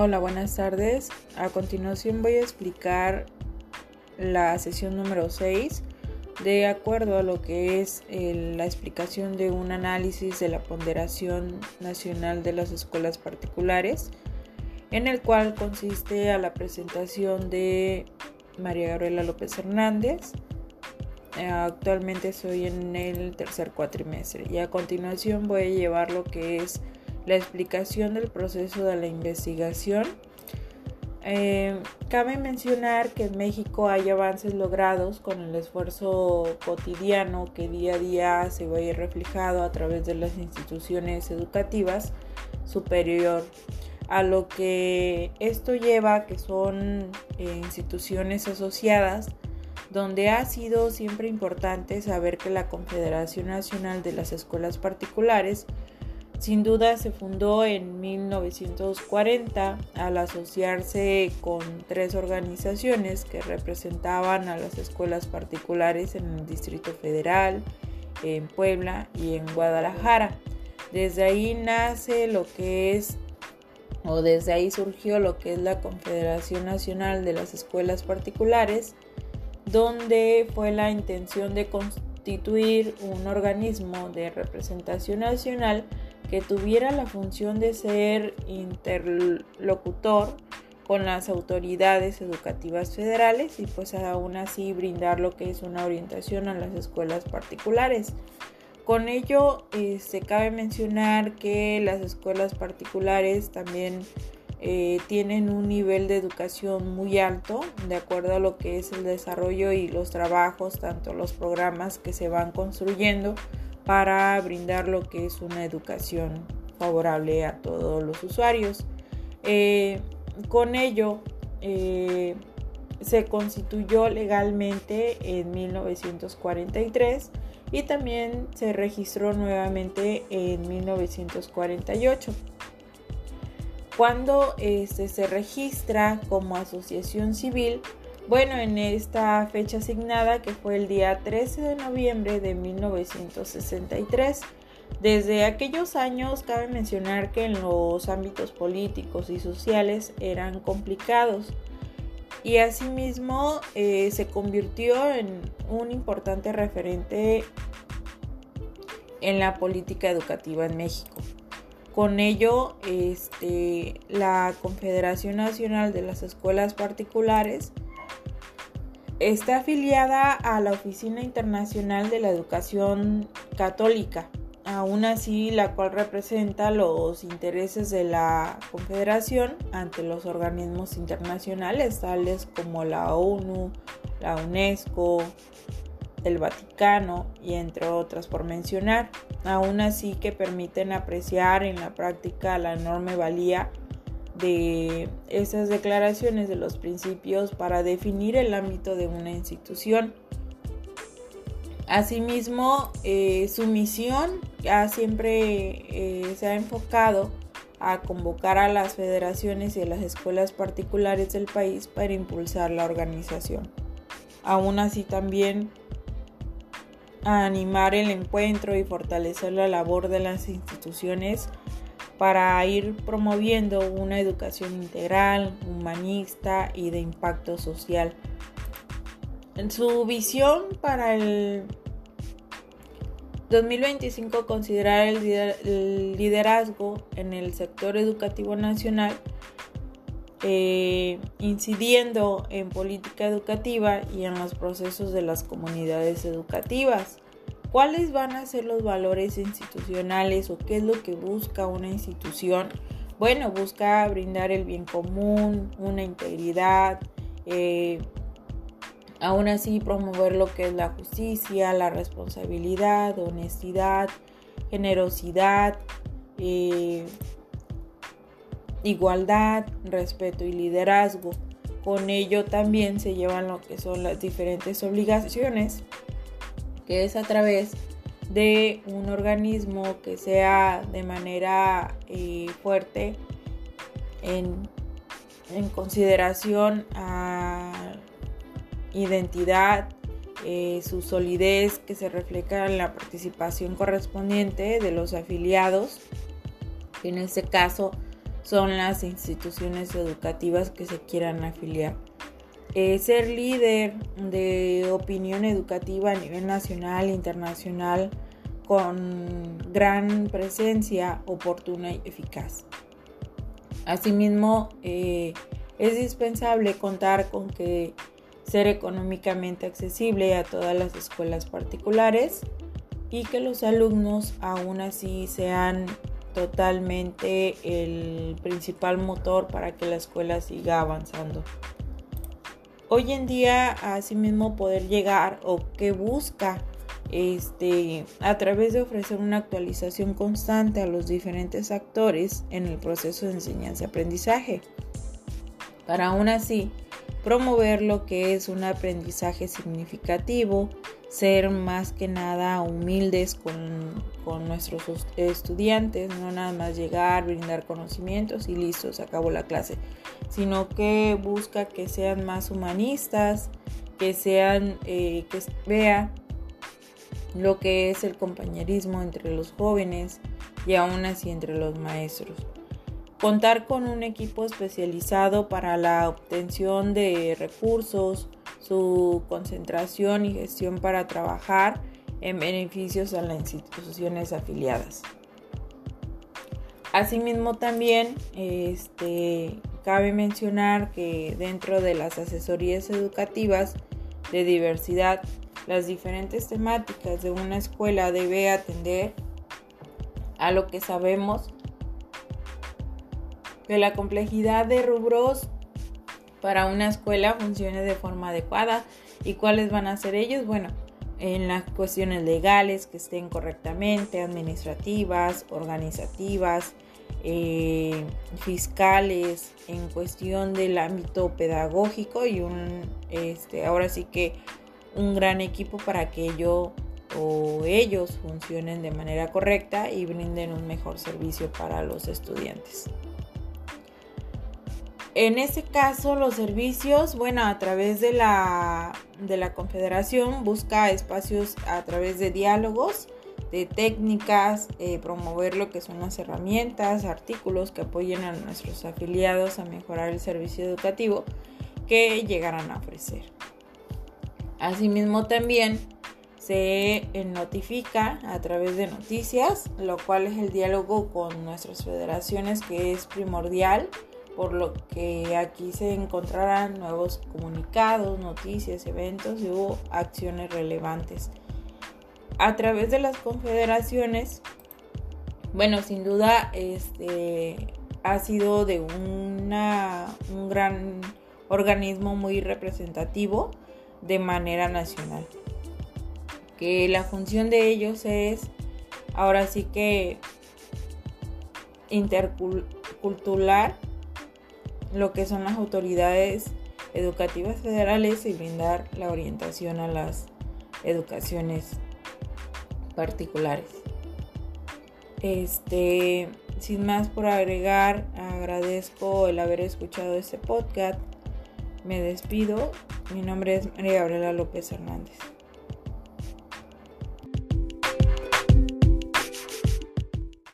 Hola, buenas tardes. A continuación voy a explicar la sesión número 6 de acuerdo a lo que es la explicación de un análisis de la ponderación nacional de las escuelas particulares, en el cual consiste a la presentación de María Gabriela López Hernández. Eh, actualmente soy en el tercer cuatrimestre y a continuación voy a llevar lo que es la explicación del proceso de la investigación. Eh, cabe mencionar que en México hay avances logrados con el esfuerzo cotidiano que día a día se ir reflejado a través de las instituciones educativas superior a lo que esto lleva que son eh, instituciones asociadas donde ha sido siempre importante saber que la Confederación Nacional de las Escuelas Particulares sin duda se fundó en 1940 al asociarse con tres organizaciones que representaban a las escuelas particulares en el Distrito Federal, en Puebla y en Guadalajara. Desde ahí nace lo que es, o desde ahí surgió lo que es la Confederación Nacional de las Escuelas Particulares, donde fue la intención de constituir un organismo de representación nacional que tuviera la función de ser interlocutor con las autoridades educativas federales y pues aún así brindar lo que es una orientación a las escuelas particulares. Con ello se este, cabe mencionar que las escuelas particulares también eh, tienen un nivel de educación muy alto de acuerdo a lo que es el desarrollo y los trabajos, tanto los programas que se van construyendo para brindar lo que es una educación favorable a todos los usuarios. Eh, con ello, eh, se constituyó legalmente en 1943 y también se registró nuevamente en 1948. Cuando este, se registra como asociación civil, bueno, en esta fecha asignada, que fue el día 13 de noviembre de 1963, desde aquellos años cabe mencionar que en los ámbitos políticos y sociales eran complicados y asimismo eh, se convirtió en un importante referente en la política educativa en México. Con ello, este, la Confederación Nacional de las Escuelas Particulares Está afiliada a la Oficina Internacional de la Educación Católica, aún así la cual representa los intereses de la Confederación ante los organismos internacionales tales como la ONU, la UNESCO, el Vaticano y entre otras por mencionar, aún así que permiten apreciar en la práctica la enorme valía de esas declaraciones de los principios para definir el ámbito de una institución. Asimismo, eh, su misión ya siempre eh, se ha enfocado a convocar a las federaciones y a las escuelas particulares del país para impulsar la organización. Aún así también a animar el encuentro y fortalecer la labor de las instituciones para ir promoviendo una educación integral, humanista y de impacto social. En su visión para el 2025 considerar el liderazgo en el sector educativo nacional, eh, incidiendo en política educativa y en los procesos de las comunidades educativas. ¿Cuáles van a ser los valores institucionales o qué es lo que busca una institución? Bueno, busca brindar el bien común, una integridad, eh, aún así promover lo que es la justicia, la responsabilidad, honestidad, generosidad, eh, igualdad, respeto y liderazgo. Con ello también se llevan lo que son las diferentes obligaciones que es a través de un organismo que sea de manera eh, fuerte en, consideración a identidad, eh, su solidez que se refleja en la participación correspondiente de los afiliados, que en este caso son las instituciones educativas que se quieran afiliar. Eh, ser líder de opinión educativa a nivel nacional internacional con gran presencia oportuna y eficaz. Asimismo, eh, es indispensable contar con que ser económicamente accesible a todas las escuelas particulares y que los alumnos aún así sean totalmente el principal motor para que la escuela siga avanzando. Hoy en día, asimismo, poder llegar o que busca este, a través de ofrecer una actualización constante a los diferentes actores en el proceso de enseñanza-aprendizaje. Para aún así, promover lo que es un aprendizaje significativo, ser más que nada humildes con, con, nuestros estudiantes, no nada más llegar, brindar conocimientos y listo, se acabó la clase, sino que busca que sean más humanistas, que sean, eh, que vea lo que es el compañerismo entre los jóvenes y aún así entre los maestros. Contar con un equipo especializado para la obtención de recursos, su concentración y gestión para trabajar en beneficios a las instituciones afiliadas. Asimismo también este, cabe mencionar que dentro de las asesorías educativas de diversidad las diferentes temáticas de una escuela debe atender a lo que sabemos que la complejidad de rubros para una escuela funcione de forma adecuada y cuáles van a ser ellos. Bueno, en las cuestiones legales que estén correctamente, administrativas, organizativas, eh, fiscales, en cuestión del ámbito pedagógico y un, este, ahora sí que un gran equipo para que yo o ellos funcionen de manera correcta y brinden un mejor servicio para los estudiantes. En ese caso, los servicios, bueno, a través de la, de la Confederación busca espacios a través de diálogos, de técnicas, eh, promover lo que son las herramientas, artículos que apoyen a nuestros afiliados a mejorar el servicio educativo que llegarán a ofrecer. Asimismo también se notifica a través de noticias, lo cual es el diálogo con nuestras federaciones que es primordial, por lo que aquí se encontrarán nuevos comunicados, noticias, eventos y acciones relevantes. A través de las confederaciones, bueno, sin duda este, ha sido de una, un gran organismo muy representativo de manera nacional. Que la función de ellos es ahora sí que intercultural lo que son las autoridades educativas federales y brindar la orientación a las educaciones particulares. Este, sin más por agregar, agradezco el haber escuchado este podcast. Me despido mi nombre es María Gabriela López Hernández.